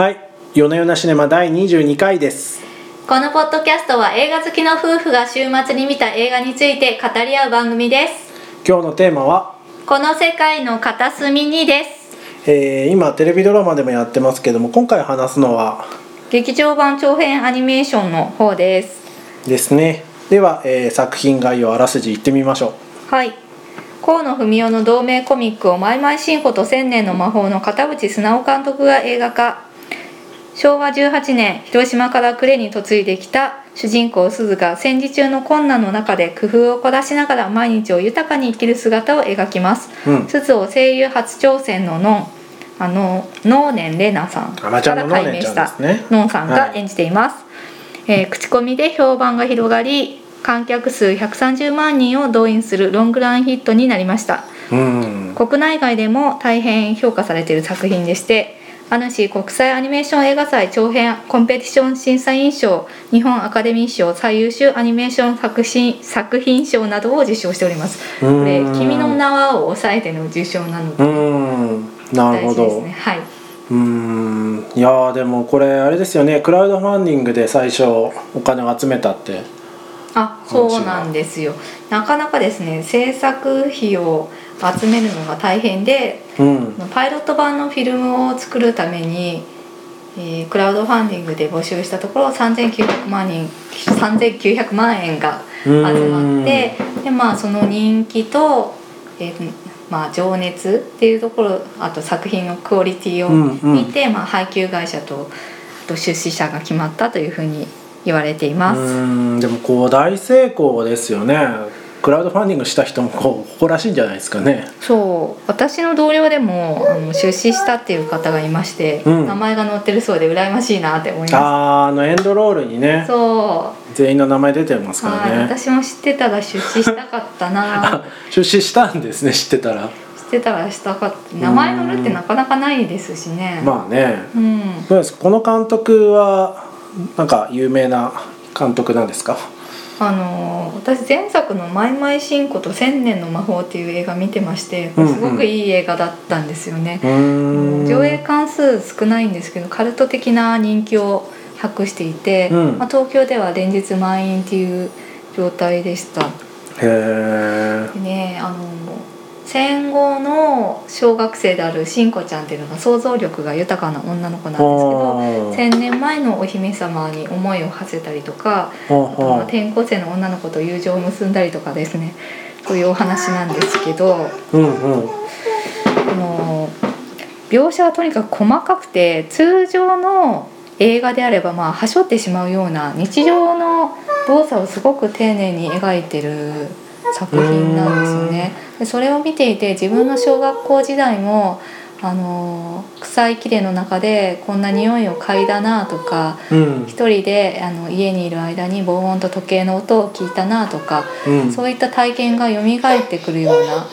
はい。夜な夜なシネマ第22回です。このポッドキャストは映画好きの夫婦が週末に見た映画について語り合う番組です。今日のテーマは、この世界の片隅にです。えー今テレビドラマでもやってますけども今回話すのは？劇場版長編アニメーションの方です。ですね。では、えー作品概要あらすじ言ってみましょはい。河野文雄の同名コミックをマイマイシンコと千年の魔法の片渕素直監督が映画化昭和18年広島から呉に嫁いできた主人公鈴が戦時中の困難の中で工夫を凝らしながら毎日を豊かに生きる姿を描きます、うん。鈴を声優初挑戦のノンあの能年玲奈さん。から改名した能年ちゃんさんが演じています、えー口コミで評判が広がり観客数130万人を動員するロングランヒットになりましたううん国内外でも大変評価されている作品でしてアヌシー国際アニメーション映画祭長編コンペティション審査員賞日本アカデミー賞最優秀アニメーション作品作品賞などを受賞しております。こうん。れ「君の名は」を抑えての受賞なのうでん。なるほ大事ですどね。はい、うーん。いやーでもこれあれですよね。クラウドファンディングで最初お金を集めたってあそうなんですよ。なかなかですね制作費を集めるのが大変でうん。パイロット版のフィルムを作るために、えークラウドファンディングで募集したところ3900万人3900万円が集まってでまあその人気と、えーまあ、情熱っていうところあと作品のクオリティをうんうん。見て、まあ、配給会社とあと出資者が決まったというふうに言われています。でもこう大成功ですよね。クラウドファンディングした人もこう誇らしいんじゃないですかね。そう。私の同僚でもあの出資したっていう方がいまして、うん。名前が載ってるそうで羨ましいなって思いまあーあのエンドロールにねすそう。全員の名前出てますかはいらね私も知ってたら出資したかったな。あ 出資したんですね知ってたら。知ってたらしたかった。名前載るってなかなかないですしね。まあね。うん。どうです？この監督はなんか有名な監督なんですか？あの私前作の「マイマイシンコと千年の魔法」っていう映画見てましてうんうん。すごくいい映画だったんですよね。う、ーん。上映関数少ないんですけどカルト的な人気を博していて、うん。まあ、東京では連日満員っていう状態でした。へえでねあの戦後の小学生であるしんこちゃんっていうのが想像力が豊かな女の子なんですけど千年前のお姫様に思いを馳せたりとか転校生の女の子と友情を結んだりとかですね。そういうお話なんですけどうんうん。あの描写はとにかく細かくて通常の映画であればまあはしょってしまうような日常の動作をすごく丁寧に描いてる作品なんですよね。でそれを見ていて自分の小学校時代もあの臭い木れの中でこんな匂いを嗅いだなとかうん。一人であの家にいる間に防音と時計の音を聞いたなとかうん。そういった体験が蘇ってくるような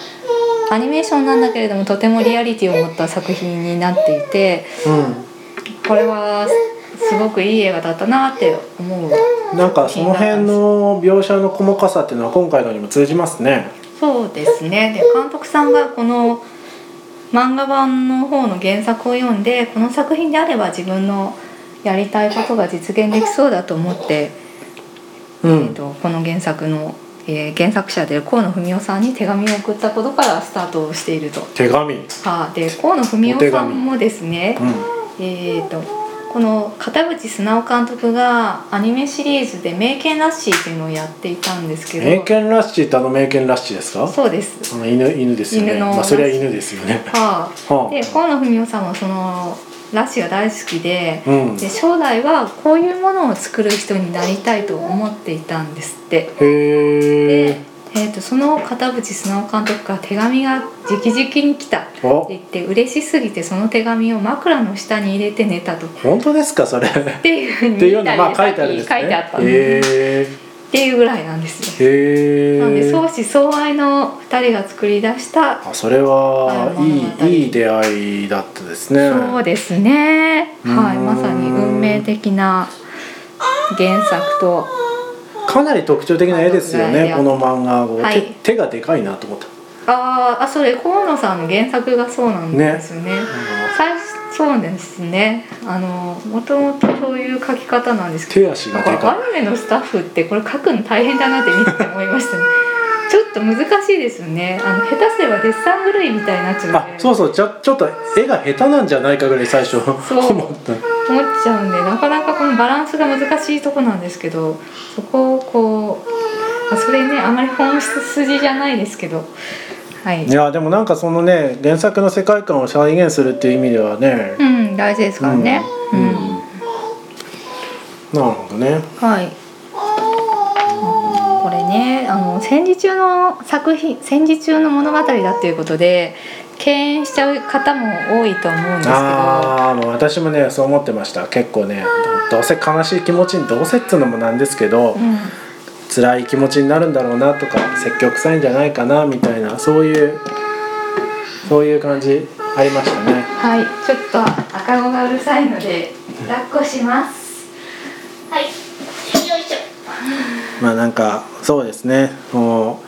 アニメーションなんだけれどもとてもリアリティを持った作品になっていてこれはすごくいい映画だったなって思う。うんなんかその辺の描写の細かさっていうのは今回のにも通じますねそうですね。で監督さんがこの漫画版の方の原作を読んでこの作品であれば自分のやりたいことが実現できそうだと思って、うえー、んとこの原作の、えー原作者である河野文雄さんに手紙を送ったことからスタートをしていると。手紙。はい、で河野文雄さんもですねう、ん。えー、とこの片渕素直監督がアニメシリーズで「名犬ラッシー」っていうのをやっていたんですけど名犬ラッシーってあの名犬ラッシーですか？そうです。あの犬犬ですよね。犬の。まあそれは犬ですよね。はあ、はで河野文雄さんはそのラッシーが大好きであうん。で将来はこういうものを作る人になりたいと思っていたんですって。へえで、えー、とその片渕素直監督から手紙が直々に来たってお。言って嬉しすぎてその手紙を枕の下に入れて寝たと。本当ですかそれ。っっていうふうにていうのまあさっき書いてあるんですね。書いてあったんでへえっていうぐらいなんですよ。へなのでえ相思相愛の二人が作り出した、あそれははいいいいい出会いだったですね。そうですね。はい、うん。まさに運命的な原作とかなり特徴的な絵ですよねはい。この漫画を、はい。手手がでかいなと思った。あーあそれ河野さんの原作がそうなんですよね。最初そうですね。あのもともとそういう書き方なんですけど手足がでかアニメのスタッフってこれ書くの大変だなって見てて思いましたね。ちょっと難しいですよね。あの下手すればデッサン狂いみたいになっちゃうあそうそう。ちょちょっと絵が下手なんじゃないかぐらい最初思った思っちゃうんでなかなかこのバランスが難しいとこなんですけどそこをこうまあそれねあまり本質筋じゃないですけどはい。いやでもなんかそのね原作の世界観を再現するっていう意味ではね、うん大事ですからね。うん、なるほどね。はい。これねあの戦時中の作品戦時中の物語だっていうことで敬遠しちゃう方も多いと思うんですけど。ああもう私もねそう思ってました。結構ねどうせ悲しい気持ちにどうせっつうのもなんですけど、うん。辛い気持ちになるんだろうなとか積極臭いんじゃないかなみたいなそういうそういう感じありましたね。はい、ちょっと赤子がうるさいので抱っこします。はい、よいしょ。まあなんかそうですね。も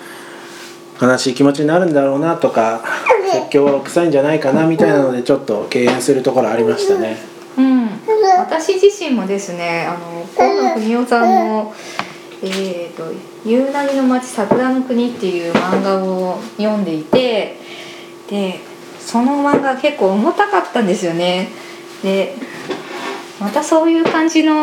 う悲しい気持ちになるんだろうなとか説教臭いんじゃないかなみたいなのでちょっと敬遠するところありましたねうん、私自身もですね、あの河野文夫さんの。えー、と「夕凪の町桜の国」っていう漫画を読んでいてでその漫画結構重たかったんですよねでまたそういう感じの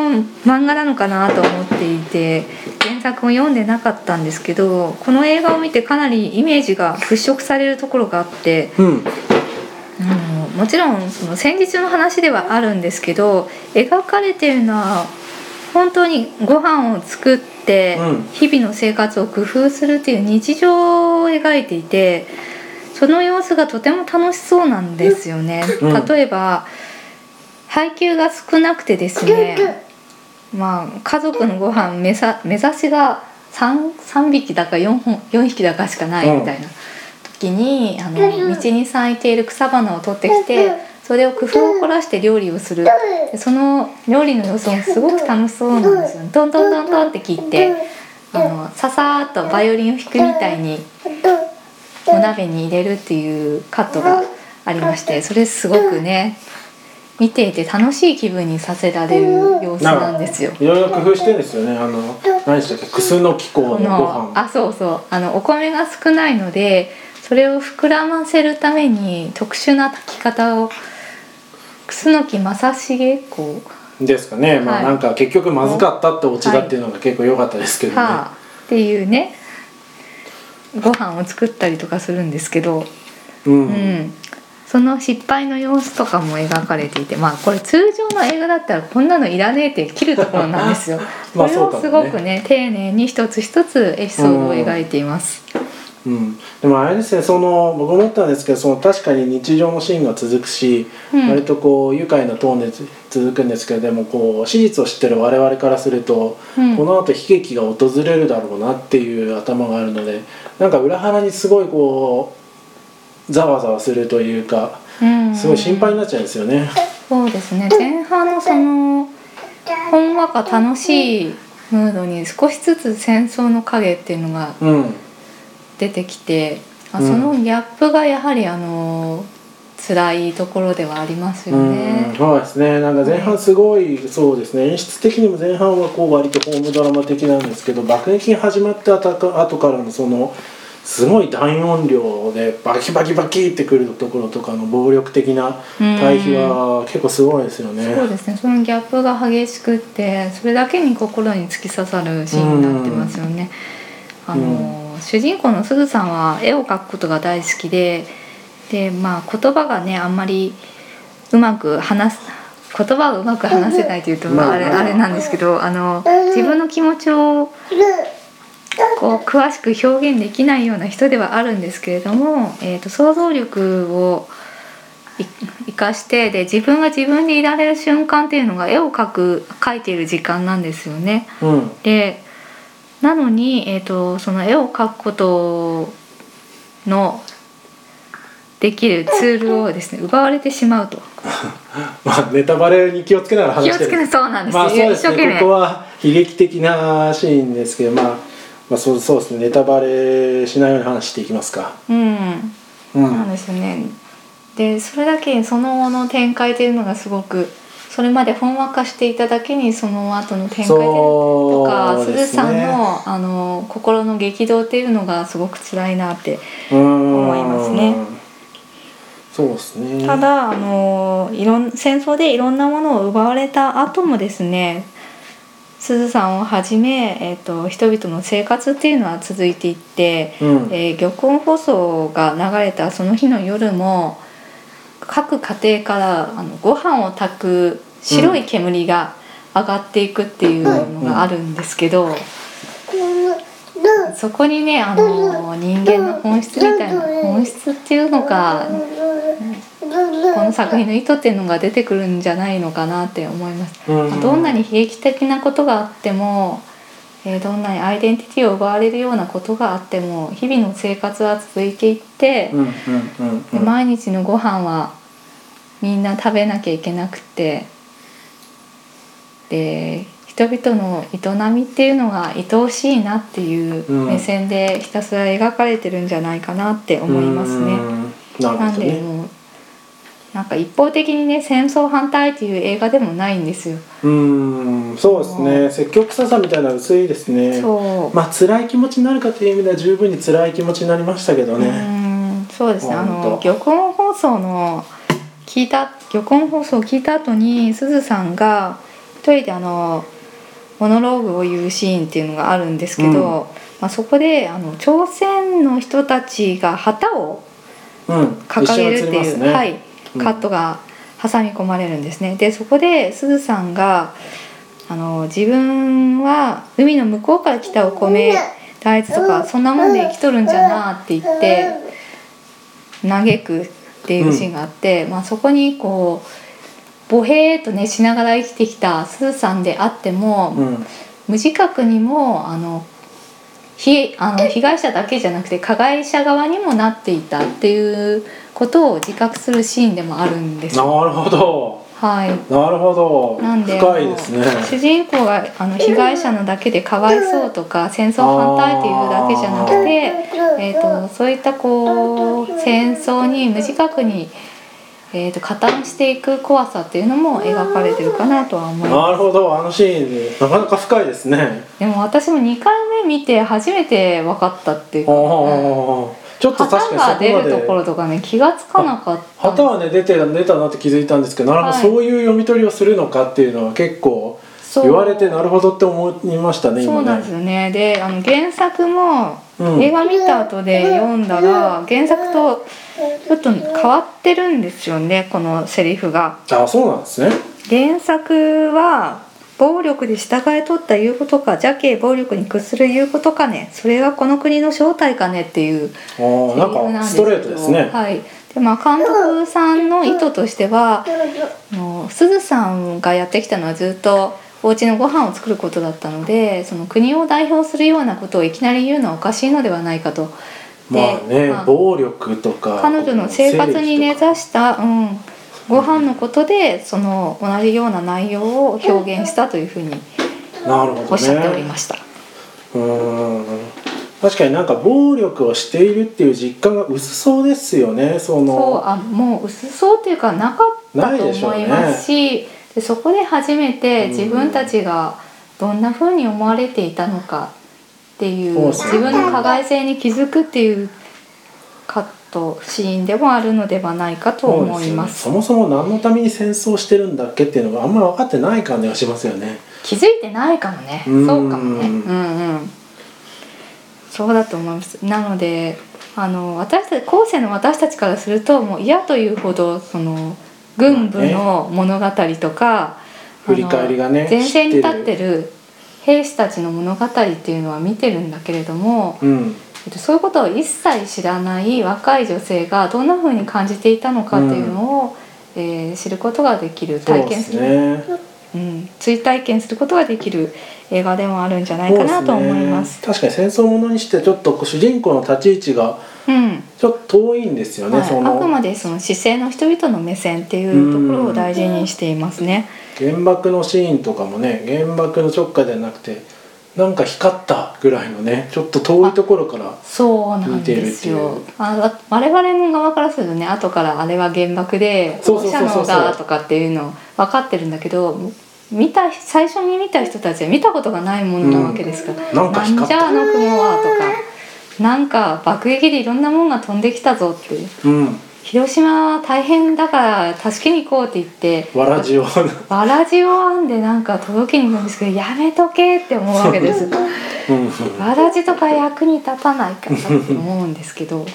漫画なのかなと思っていて原作を読んでなかったんですけどこの映画を見てかなりイメージが払拭されるところがあってうん。あのもちろんその戦時中の話ではあるんですけど描かれてるのは本当にご飯を作ってうん。日々の生活を工夫するっていう日常を描いていてその様子がとても楽しそうなんですよね。うん。例えば配給が少なくてですねまあ家族のご飯目さ目指しが 3, 3匹だか 4, 本4匹だかしかないみたいな時にあの道に咲いている草花を取ってきてそれを工夫を凝らして料理をする。でその料理の様子もすごく楽しそうなんですよ。ね。トントン。トントンって切ってあのささーっとバイオリンを弾くみたいにお鍋に入れるっていうカットがありましてそれすごくね見ていて楽しい気分にさせられる様子なんですよ。いろいろ工夫してんですよね。あの何でしたっけクスノキコこの。ご飯のあそうそう。あのお米が少ないのでそれを膨らませるために特殊な炊き方を楠木正成公ですかね、まはい。あなんか結局まずかったってオチだっていうのが結構良かったですけどね、はあっていうねご飯を作ったりとかするんですけど、うん。うん、その失敗の様子とかも描かれていてまあこれ通常の映画だったらこんなのいらねえって切るところなんですよ。まあこれをすごくね丁寧に一つ一つエピソードを描いています。うん、でもあれですねその僕思ったんですけどその確かに日常のシーンが続くし、うん割とこう愉快なトーンで続くんですけどでもこう史実を知ってる我々からすると、うんこの後悲劇が訪れるだろうなっていう頭があるのでなんか裏腹にすごいこうざわざわするというかうん。すごい心配になっちゃうんですよね。そうですね。前半のそのほんわか楽しいムードに少しずつ戦争の影っていうのがうん。出てきて、あうん。そのギャップがやはりあの辛いところではありますようん。ね。そうですね。なんか前半すごいそうですね。演出的にも前半はこう割とホームドラマ的なんですけど爆撃が始まった後からのそのすごい大音量でバキバキバキってくるところとかの暴力的な対比は結構すごいですよね。そうですね。そのギャップが激しくってそれだけに心に突き刺さるシーンになってますよね。あの主人公のすずさんは絵を描くことが大好きでで、まあ、言葉がねあんまりうまく話す言葉をうまく話せないというと、まああれあれなんですけどあの自分の気持ちをこう詳しく表現できないような人ではあるんですけれども、えー、と想像力をい生かしてで自分が自分でいられる瞬間っていうのが絵を描く描いている時間なんですよね。うん。でなのに、えー、とその絵を描くことのできるツールをですね奪われてしまうと。まあネタバレに気をつけながら話してる。気をつけないそうなんです。よ、まあそうですね。ここは悲劇的なシーンですけどまあまあ、そうそうですね。ネタバレしないように話していきますか。うん。うなんですよね。でそれだけその後の展開というのがすごくそれまでほんわかしていただけにその後の展開でとかすね。鈴さんのあの心の激動っていうのがすごく辛いなって思思いますね。そうですね。ただあのいろん戦争でいろんなものを奪われた後もですね鈴さんをはじめ、えー、と人々の生活っていうのは続いていって、うん。えー玉音放送が流れたその日の夜も各家庭からあのご飯を炊く白い煙が上がっていくっていうのがあるんですけど、そこにねあの人間の本質みたいな本質っていうのかこの作品の意図っていうのが出てくるんじゃないのかなって思います。うん。どんなに悲劇的なことがあっても、えーどんなにアイデンティティを奪われるようなことがあっても日々の生活は続いていって、で毎日のご飯はみんな食べなきゃいけなくてで人々の営みっていうのが愛おしいなっていううん。目線でひたすら描かれてるんじゃないかなって思いますね。うん。なるなんでもうなんか一方的にね戦争反対っていう映画でもないんですよ。うんそうですね。積極臭さみたいなの薄いですね。そう。まあ辛い気持ちになるかという意味では十分に辛い気持ちになりましたけどうねんそうですね。あの玉音放送の聞いた玉音放送を聞いた後にすずさんが一人であのモノローグを言うシーンっていうのがあるんですけど、うん。まあ、そこであの朝鮮の人たちが旗をうん。掲げるっていう、一緒に映りますね。はい、うんカットが挟み込まれるんですね。でそこですずさんがあの自分は海の向こうから来たお米大豆とかそんなもんで生きとるんじゃなって言って嘆くっていうシーンがあって、まあ、そこにこうボヘーっとねしながら生きてきたすずさんであっても、うん。無自覚にもあのひあの被害者だけじゃなくて加害者側にもなっていたっていうことを自覚するシーンでもあるんですなよ。るほど。はい。なるほど。なんで深いですね。主人公があの被害者のだけでかわいそうとか戦争反対っていうだけじゃなくて、えー、とそういったこう戦争に無自覚に、えー、と加担していく怖さっていうのも描かれてるかなとは思います。なるほど。あのシーンでなかなか深いですね。でも私も2回目見て初めて分かったっていう。か、おー。ちょっと確かに出そこまで。るところとかね気がつかなかった。旗はね出て出たなって気づいたんですけどなるほど、はい。そういう読み取りをするのかっていうのは結構言われてなるほどって思いましたね今ね。そうなんですよね。であの原作もうん。映画見た後で読んだら原作とちょっと変わってるんですよねこのセリフが。あそうなんですね。原作は暴力で従えとった言うことか邪気暴力に屈する言うことかね。それがこの国の正体かねっていうあーなんセリフかストレートですね、はい。でまあ、監督さんの意図としてはあのすずさん。がやってきたのはずっとお家のご飯を作ることだったのでその国を代表するようなことをいきなり言うのはおかしいのではないかと。でまあね、まあ暴力とか彼女の生活に根ざした、うん、ご飯のことでその同じような内容を表現したというふうになるほどねおっしゃっておりました。うーん確かになんか暴力をしているっていう実感が薄そうですよねそそうのあもう薄そうっていうかなかったと思いますしでそこで初めて自分たちがどんなふうに思われていたのかっていう自分の加害性に気づくっていうカットシーンでもあるのではないかと思います。そもそも何のために戦争してるんだっけっていうのがあんまり分かってない感じがしますよね。気づいてないかもね。そうかもね。うんうん。そうだと思います。なのであの私たち後世の私たちからするともう嫌というほどその軍部の物語とか、振り返りがね前線に立っててる。兵士たちの物語っていうのは見てるんだけれども、うん。えっとそういうことを一切知らない若い女性がどんな風に感じていたのかっていうのを、えー知ることができる体験する。ね。うん、追体験することができる映画でもあるんじゃないかなと思います。すね。確かに戦争ものにしてちょっと主人公の立ち位置がうん、ちょっと遠いんですよね、はい、あその。くまでその姿勢の人々の目線っていうところを大事にしていますね。原爆のシーンとかもね原爆の直下ではなくてなんか光ったぐらいのねちょっと遠いところからそうなんです見てるっていよう。あ我々の側からするとね後からあれは原爆でそう射能だとかっていうの分かってるんだけど見た最初に見た人たちは見たことがないものなわけですから、なんか光った。じゃああの雲はとかなんか爆撃でいろんなものが飛んできたぞって。うん。広島は大変だから助けに行こうって言って。わらじを。わらじを編んでなんか届けに行くんですけどやめとけって思うわけです。うん。わらじとか役に立たないからって思うんですけど。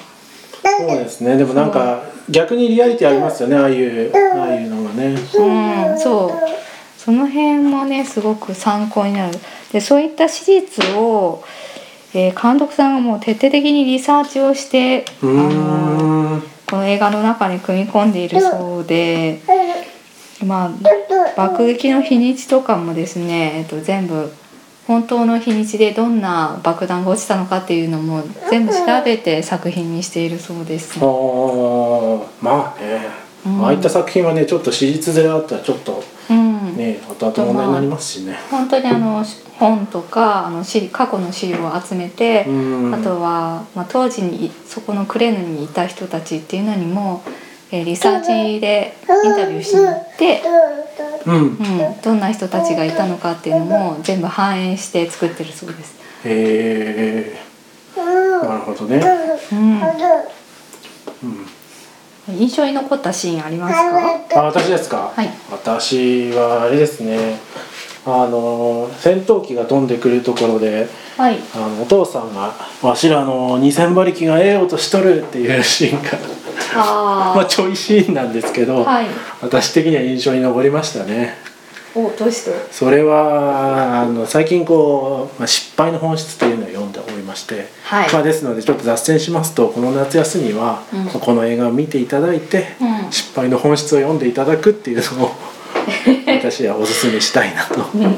そうですね。でもなんか逆にリアリティありますよねああいうああいうのがね。うん、そう。その辺もねすごく参考になる。でそういった史実を、えー監督さんがもう徹底的にリサーチをしてあのんこの映画の中に組み込んでいるそうで、まあ、爆撃の日にちとかもですね、えっと、全部本当の日にちでどんな爆弾が落ちたのかっていうのも全部調べて作品にしているそうです。あーまあね、うん。ああいった作品はねちょっと史実であったらちょっとうん。ね後々問題になりますしね。本当にあの本とかあの資過去の資料を集めて、うん。あとは、まあ、当時にいそこのクレーヌにいた人たちっていうのにも、えーリサーチでインタビューしに行って、うん。うん、どんな人たちがいたのかっていうのも全部反映して作ってるそうです。へえなるほどね、うん、うん、印象に残ったシーンありますか？あ私ですか、はい私はあれですねあの戦闘機が飛んでくるところではい。あのお父さんが「わしらの2,000馬力がええ音しとる」っていうシーンがあ まあちょいシーンなんですけど、はい。私的には印象に残りましたねおどうして？それはあの最近こう、まあ、失敗の本質というのを読んでおりまして、はいまあ、ですのでちょっと脱線しますとこの夏休みは、うんまあこの映画を見ていただいて、うん失敗の本質を読んでいただくっていうのを 私はおすすめしたいなと。うん、あの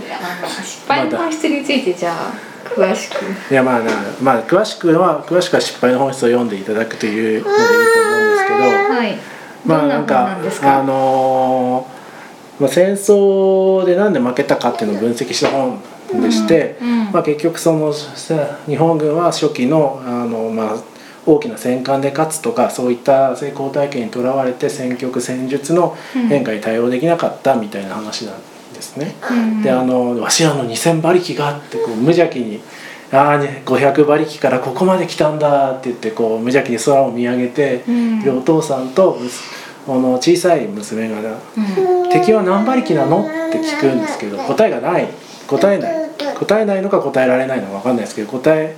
失敗の本質についてじゃあ詳しく。いやまあなまあ詳しくは詳しくは失敗の本質を読んでいただくというのでいいと思うんですけどはい。まあなんか？あのーまあ、戦争でなんで負けたかっていうのを分析した本でして、まあ、結局そのさ日本軍は初期のあの、まあ、大きな戦艦で勝つとかそういった成功体験にとらわれて戦局戦術の変化に対応できなかったみたいな話なんですね。うんであのわしらの2,000馬力がってこう無邪気に「ああ、ね、500馬力からここまで来たんだ」って言ってこう無邪気に空を見上げて、うん。でお父さんとあの小さい娘がうん「敵は何馬力なの?」って聞くんですけど答えがない。答えない。答えないのか答えられないのか分かんないですけど答え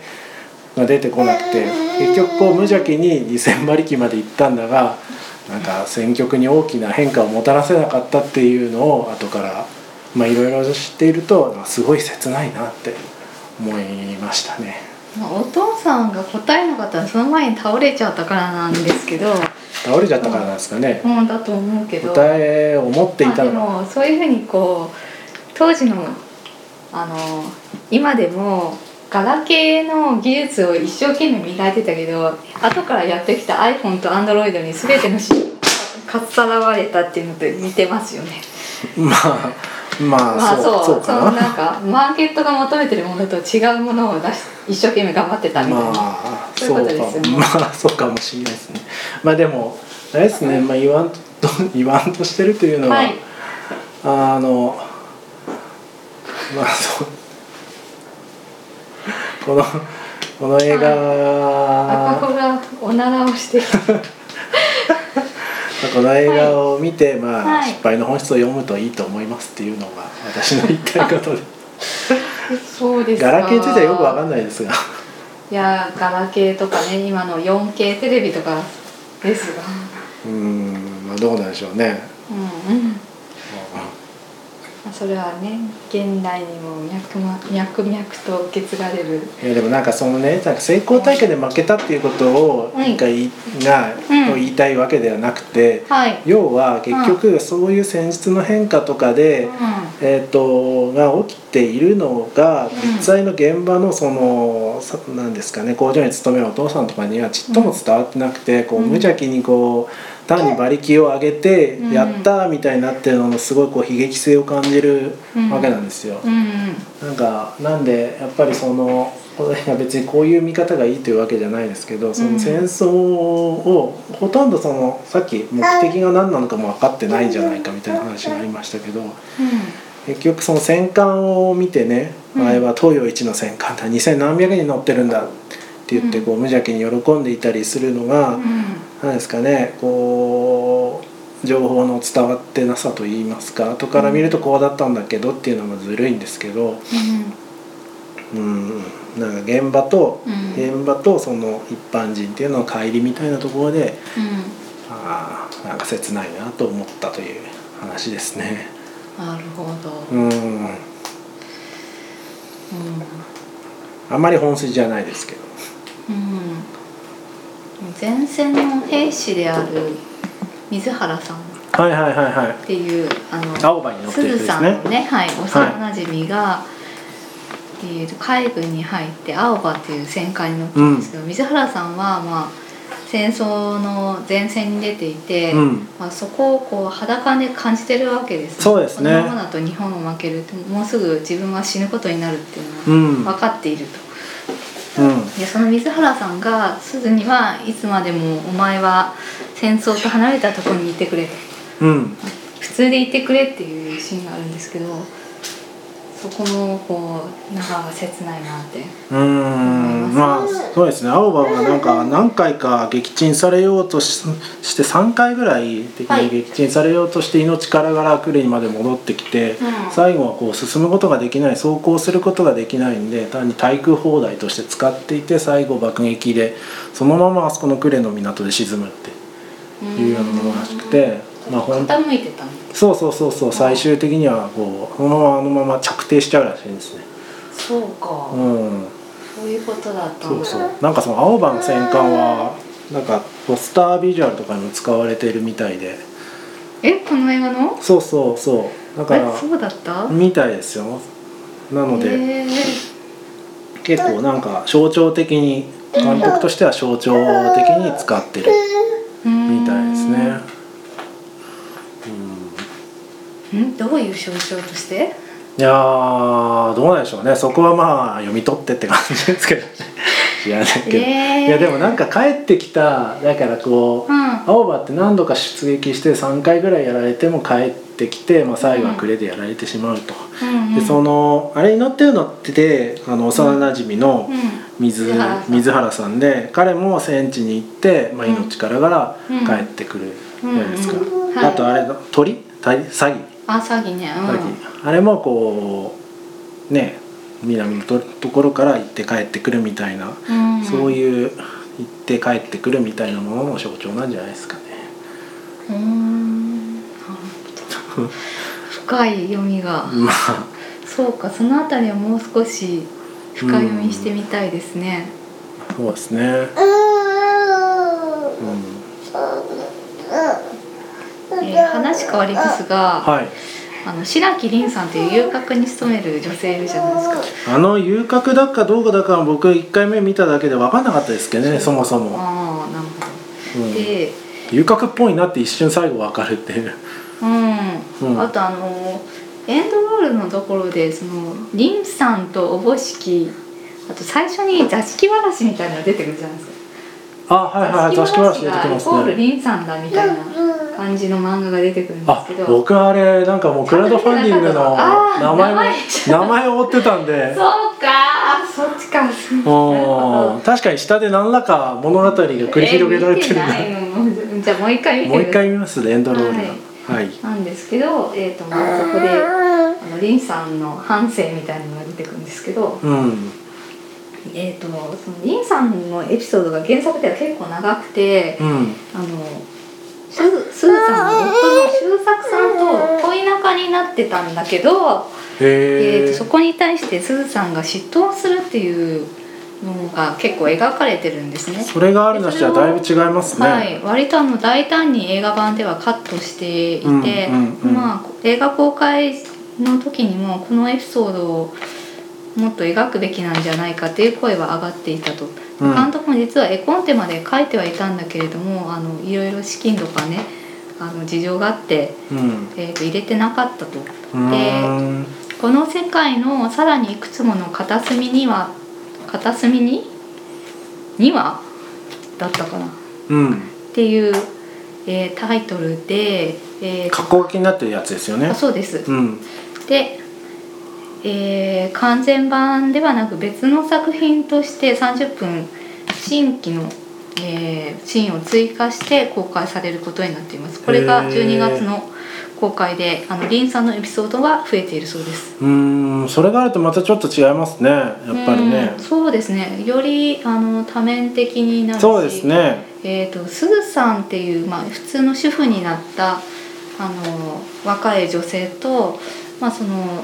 が出てこなくて結局こう無邪気に2,000馬力まで行ったんだがなんか戦局に大きな変化をもたらせなかったっていうのを後からまあいろいろ知っているとすごい切ないなって思いましたね。まあお父さんが答えなかったらその前に倒れちゃったからなんですけど、倒れちゃったからなんですかね。うんだと思うけど。答えを持っていまあでたのがもそういうふうにこう当時のあの今でもガラケーの技術を一生懸命磨いてたけど後からやってきた iPhone と Android に全てのしかっさらわれたっていうのと似てますよね。まあまあ、まあそうそう。かな。なんかマーケットが求めてるものと違うものを出し一生懸命頑張ってたみたいな。まあそそういうことですよね。まあそうかもしれないですね。まあでもあれですね、まあ、言わんと 言わんとしてるというのは、はい。あのまあそう。このこの映画、赤子がおならをして この映画を見て、まあ、はい。失敗の本質を読むといいと思いますっていうのが 私の言いたいことで。そうですか。ガラケーについてはよくわかんないですが。いやガラケーとかね今の 4K テレビとかですが。うーんまあどうなんでしょうね。うんうん。まあそれはね現代にも脈々脈々と受け継がれる。いやでもなんかそのねなんか成功体験で負けたっていうことをはい一回が、うん。を言いたいわけではなくて、はい、要は結局そういう戦術の変化とかで、えー、とが起きているのがうん。実際の現場のそのさなんですかね工場に勤めるお父さんとかにはちっとも伝わってなくて、こううん。無邪気にこう単に馬力を上げてうん。やったみたいになってるののすごいこう悲劇性を感じるうん。わけなんですよ。なんかなんでやっぱりその別にこういう見方がいいというわけじゃないですけどその戦争をほとんどそのさっき目的が何なのかも分かってないんじゃないかみたいな話がありましたけど結局その戦艦を見てねうん。あれは東洋一の戦艦だ2,000何百人乗ってるんだって言ってこう無邪気に喜んでいたりするのが何ですかねこう情報の伝わってなさと言いますか後から見るとこうだったんだけどっていうのはずるいんですけど。うん、なんか現場と、うん現場とその一般人っていうのの乖離みたいなところでああなんか切ないなと思ったという話ですね。なるほど、うんあんまり本筋じゃないですけど。うん前線の兵士である水原さんっはいはいはいはい。ていうあの青葉に乗ってるすずさん人ですね。の。ね、はい、幼なじみが、えーと海軍に入って青葉っていう戦艦に乗ってるんですけど、水原さんはまあ戦争の前線に出ていて、うん。まあ、そこをこう裸で感じてるわけです、そうですね。このままだと日本を負けるともうすぐ自分は死ぬことになるっていううん。のは分かっていると。うん。でその水原さんが鈴にはいつまでもお前は戦争と離れたところにいてくれと。うん。普通でいてくれっていうシーンがあるんですけどそこもこう長が切ないなって。うーんまあそうですね。青葉がなんか何回か撃沈されようとしして3回ぐらい的に撃沈されようとして命からがら呉にまで戻ってきて、うん。最後はこう進むことができない走行することができないんで単に対空砲台として使っていて最後爆撃でそのままあそこの呉の港で沈むっていうようなものらしくて、まあ傾いてたの。そうそうそうそう最終的にはこうそのままあのまま着底しちゃうらしいんですね。そうか、うん。そういうことだったそうそう。なんかその青葉の戦艦はなんかポスタービジュアルとかにも使われてるみたいで。えこの映画の？そうそうそう。だからえそうだった？みたいですよ。なので、結構なんか象徴的に監督としては象徴的に使ってるみたいですねん？どういう象徴として？いやーどうなんでしょうね。そこはまあ読み取ってって感じですけど いけど、えー。いやでもなんか帰ってきただからこう、うん。青葉って何度か出撃して3回ぐらいやられても帰ってきて、まあ、最後はクレでやられてしまうと、うん。うんでそのあれに乗ってるのってあの幼なじみのうん。水,、水原さん。水原さんで彼も戦地に行って、まあ、命からがらうん。帰ってくるじゃないですか、あとあれの鳥？鳥詐欺？あ詐欺ね。詐欺、あれもこうね南のとところから行って帰ってくるみたいな、うん、そういう行って帰ってくるみたいなものの象徴なんじゃないですかね。うーん。なるほど。深い読みが。まあ。そうかそのあたりはもう少し深読みしてみたいですね。そうですね。うんえー話変わりますが、はい。あの白木凛さんという遊郭に勤める女性いるじゃないですか。あの遊郭だかどうかだかは僕一回目見ただけで分かんなかったですけどねそもそも、ああなるほど、うん。で遊郭っぽいなって一瞬最後分かるっていう。うん、うん。あとあのエンドロールのところでその凛さんとおぼしきあと最初に座敷わらしみたいなのが出てくるじゃないですか。あはいはい座敷わらし出てきますコールね凛さんだみたいな感じの漫画が出てくるんですあけど。僕あれなんかもうクラウドファンディングの名前も名前を追ってたんで。そうか。そっちか。確かに下で何らか物語が繰り広げられてるんだ、えーじゃあもう一回見てもう一回見ますエンドロールが。はい。はい、なんですけど、えーとまあ、そこであのリンさんの反省みたいなのが出てくるんですけど、うん。えー、とそのリンさんのエピソードが原作では結構長くて、うん。あのすずすずさんの夫の周作さんと恋仲になってたんだけど、えー、とそこに対してすずさんが嫉妬をするっていうのが結構描かれてるんですね。それがあるなしはだいぶ違いますね、はい、割とあの大胆に映画版ではカットしていて、うんうんうん。まあ映画公開の時にもこのエピソードをもっと描くべきなんじゃないかっていう声は上がっていたと、うん。監督も実は絵コンテまで書いてはいたんだけれどもあのいろいろ資金とかねあの事情があって、うん。えー、と入れてなかったと。うーん。この世界のさらにいくつもの片隅には片隅に2話だったかな。っうん。ていう、えータイトルで、えー格好書きになってるやつですよね。あそうです。うん。で、えー完全版ではなく別の作品として30分新規の、えーシーンを追加して公開されることになっています。これがへー。12月の公開であのリンさんのエピソードが増えているそうです。うーんそれがあるとまたちょっと違いますねやっぱりね。うんそうですね。よりあの多面的になるしそうですね。えー、とすずさんっていう、まあ、普通の主婦になったあの若い女性と、まあ、その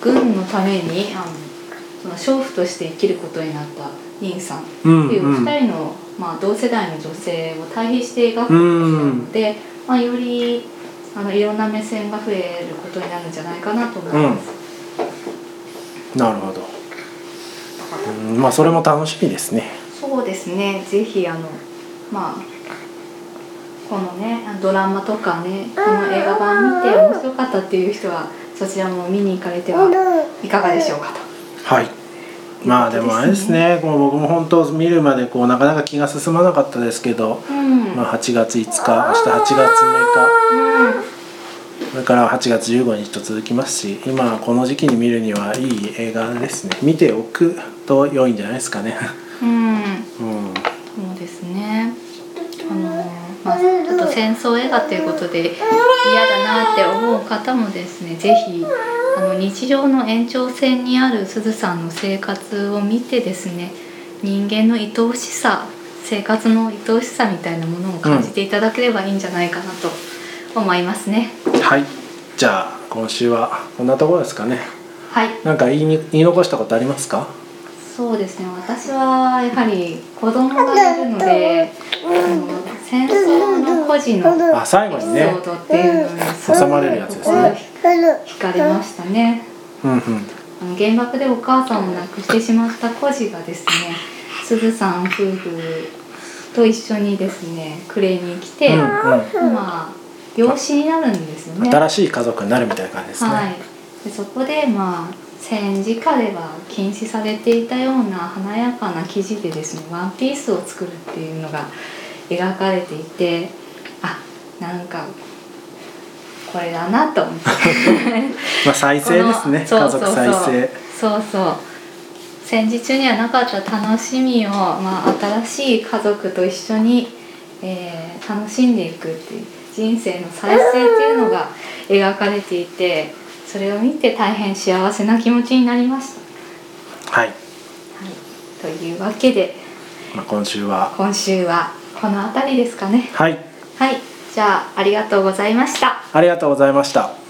軍のためにあのその娼婦として生きることになったリンさんってうんいううん2人の、まあ、同世代の女性を対比して描くうん。ので、まあ、よりあのいろんな目線が増えることになるんじゃないかなと思います。なるほど。うんまあそれも楽しみですね。そうですね。ぜひあのまあこのねドラマとかねこの映画版見て面白かったっていう人はそちらも見に行かれてはいかがでしょうかと。はい。まあでもあれですね。こう僕も本当見るまでこうなかなか気が進まなかったですけど、うん。まあ、8月5日明日8月6日。それから8月15日と続きますし今この時期に見るにはいい映画ですね。見ておくと良いんじゃないですかね。うん、うん、戦争映画ということで嫌だなって思う方もですね、ぜひあの日常の延長線にあるすずさんの生活を見てですね、人間の愛おしさ、生活の愛おしさみたいなものを感じていただければいいんじゃないかなと思いますね。はい。じゃあ今週はこんなところですかね。はい。なんか言いに言い残したことありますか？そうですね。私はやはり子供がいるのであの戦争の孤児のあ最後にエピねソードっていうのにすごく収まれるやつですね。惹かれましたね。うんうん。原爆でお母さんを亡くしてしまった孤児がですねすずさん夫婦と一緒にですね暮れに来て、うんうん。まあ養子になるんですよね。新しい家族になるみたいな感じですね、はい、でそこでまあ戦時下では禁止されていたような華やかな生地でですねワンピースを作るっていうのが描かれていてあなんかこれだなと思って。まあ再生ですね。家族再生。そうそう。戦時中にはなかった楽しみを、まあ、新しい家族と一緒に、えー楽しんでいくっていう人生の再生っていうのが描かれていてそれを見て大変幸せな気持ちになりました。はい、はい、というわけでまあ、今週は。今週はこの辺りですかね。はいはい、じゃあありがとうございました。ありがとうございました